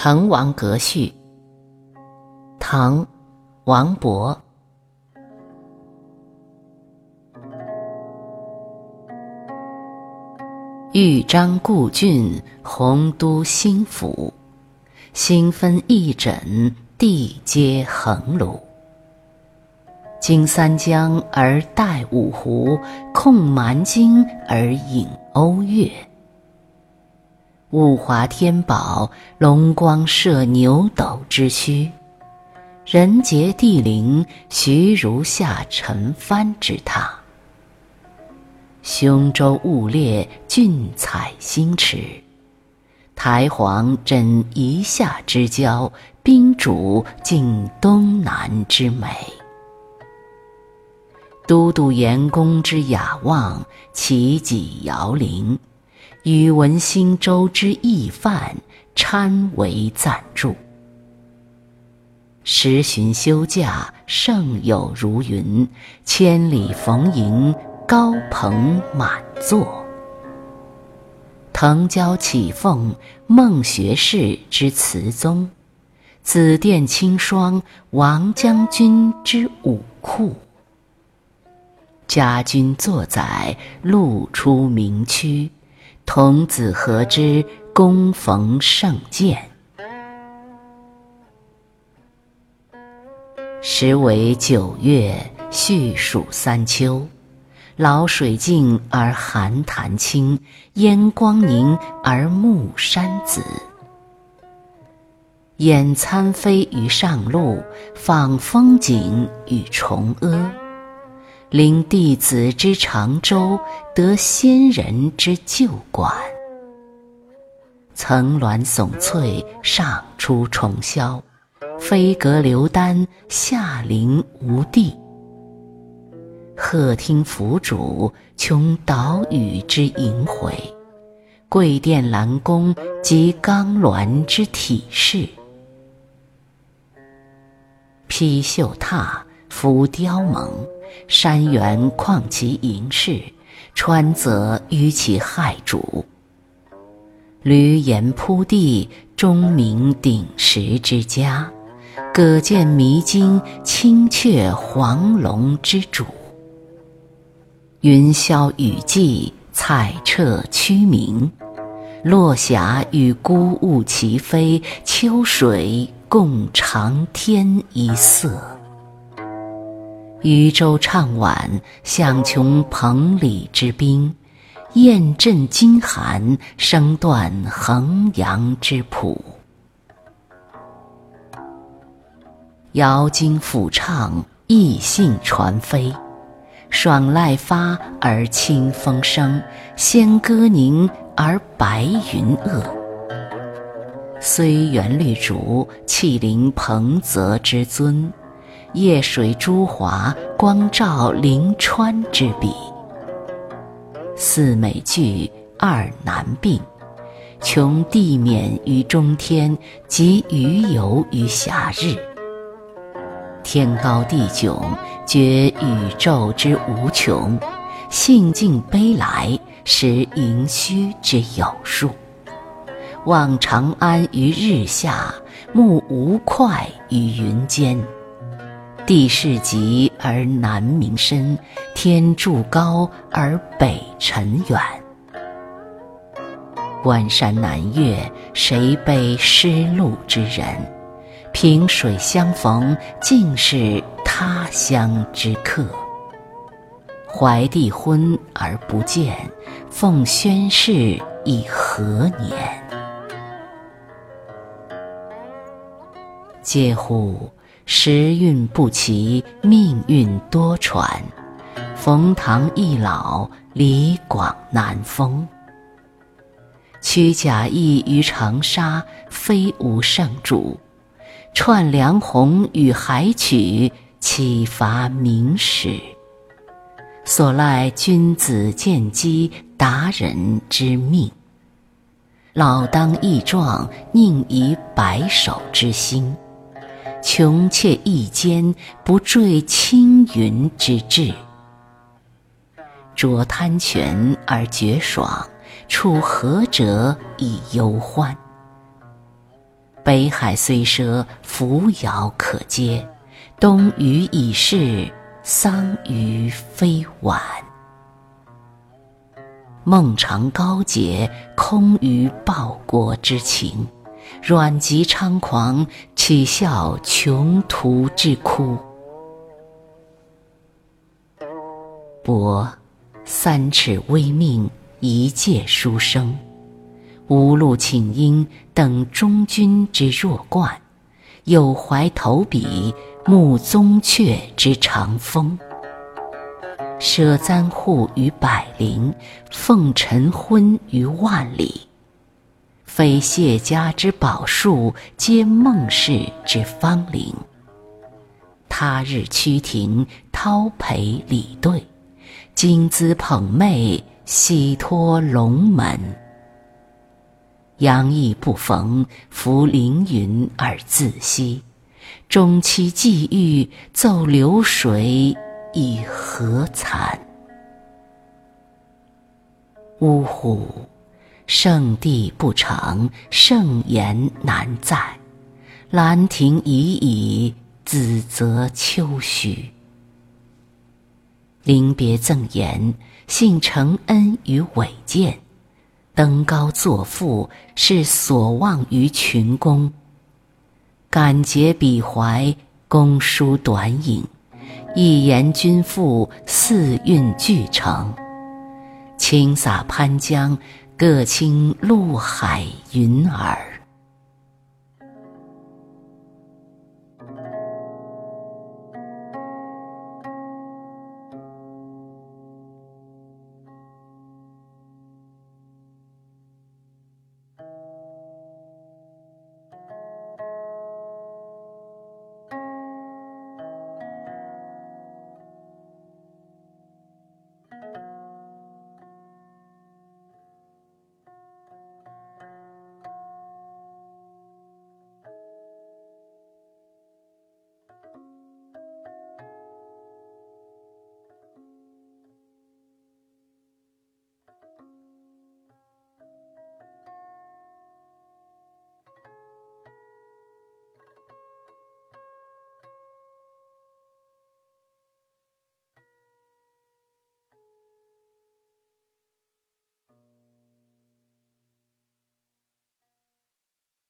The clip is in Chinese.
滕王阁序，唐·王勃。豫章故郡，洪都新府。星分翼轸，地接衡庐。经三江而带五湖，控蛮荆而引瓯越。物华天宝，龙光射牛斗之墟；人杰地灵，徐如下陈蕃之榻。雄州雾列，俊采星驰；台隍枕夷夏之交，宾主尽东南之美。都督阎公之雅望，齐己遥陵。宇文新州之义范，参为赞助。十旬休假，胜友如云；千里逢迎，高朋满座。腾蛟起凤，孟学士之词宗；紫殿青霜，王将军之武库。家君作宰，路出名区。童子何之躬逢圣饯？时为九月，序属三秋。潦水静而寒潭清，烟光凝而暮山紫。俨参飞于上路，访风景与崇阿。临弟子之长洲，得仙人之旧馆。层峦耸翠，上出重霄；飞阁流丹，下临无地。鹤听凫渚，穷岛屿之萦回；桂殿兰宫，集冈峦之体势。披绣闼，浮雕甍。山原旷其盈视，川泽纡其骇瞩。闾阎扑地，钟鸣鼎食之家；葛见弥津，青雀黄龙之主。云霄雨霁，彩彻区明；落霞与孤鹜齐飞，秋水共长天一色。渔舟唱晚，响穷彭蠡之滨；雁阵惊寒，声断衡阳之浦。瑶金抚唱，逸兴传飞；爽籁发而清风生，仙歌凝而白云遏。虽园绿竹，气凌彭泽之尊。夜水朱华，光照临川之笔。四美具，二难并，穷地冕于中天，及鱼游于暇日。天高地迥，觉宇宙之无穷；兴尽悲来，识盈虚之有数。望长安于日下，目吴会于云间。地势极而南溟深，天柱高而北辰远。关山难越，谁悲失路之人？萍水相逢，尽是他乡之客。怀帝昏而不见，奉宣室以何年？嗟乎！时运不齐，命运多舛。冯唐易老，李广难封。屈贾谊于长沙，非无圣主；串梁鸿与海曲，岂乏明史？所赖君子见机，达人之命。老当益壮，宁移白首之心。穷且益坚，不坠青云之志。濯贪泉而觉爽，处涸辙以忧欢。北海虽赊，扶摇可接；东隅已逝，桑榆非晚。孟尝高洁，空余报国之情；阮籍猖狂，岂效穷途之哭？博三尺微命，一介书生，无路请缨，等中军之弱冠；有怀投笔，慕宗悫之长风。舍簪笏于百龄，奉晨昏于万里。非谢家之宝树，皆孟氏之芳邻。他日趋庭，叨陪礼对；今兹捧袂，喜托龙门。杨意不逢，弗凌云而自惜；终期际遇，奏流水。以何惭？呜呼！圣地不成，圣言难在。兰亭已矣，梓泽秋虚。临别赠言，信承恩于伟饯。登高作赋，是所望于群公。感竭彼怀，公书短引。一言均赋，四韵俱成。轻洒潘江，各倾陆海云尔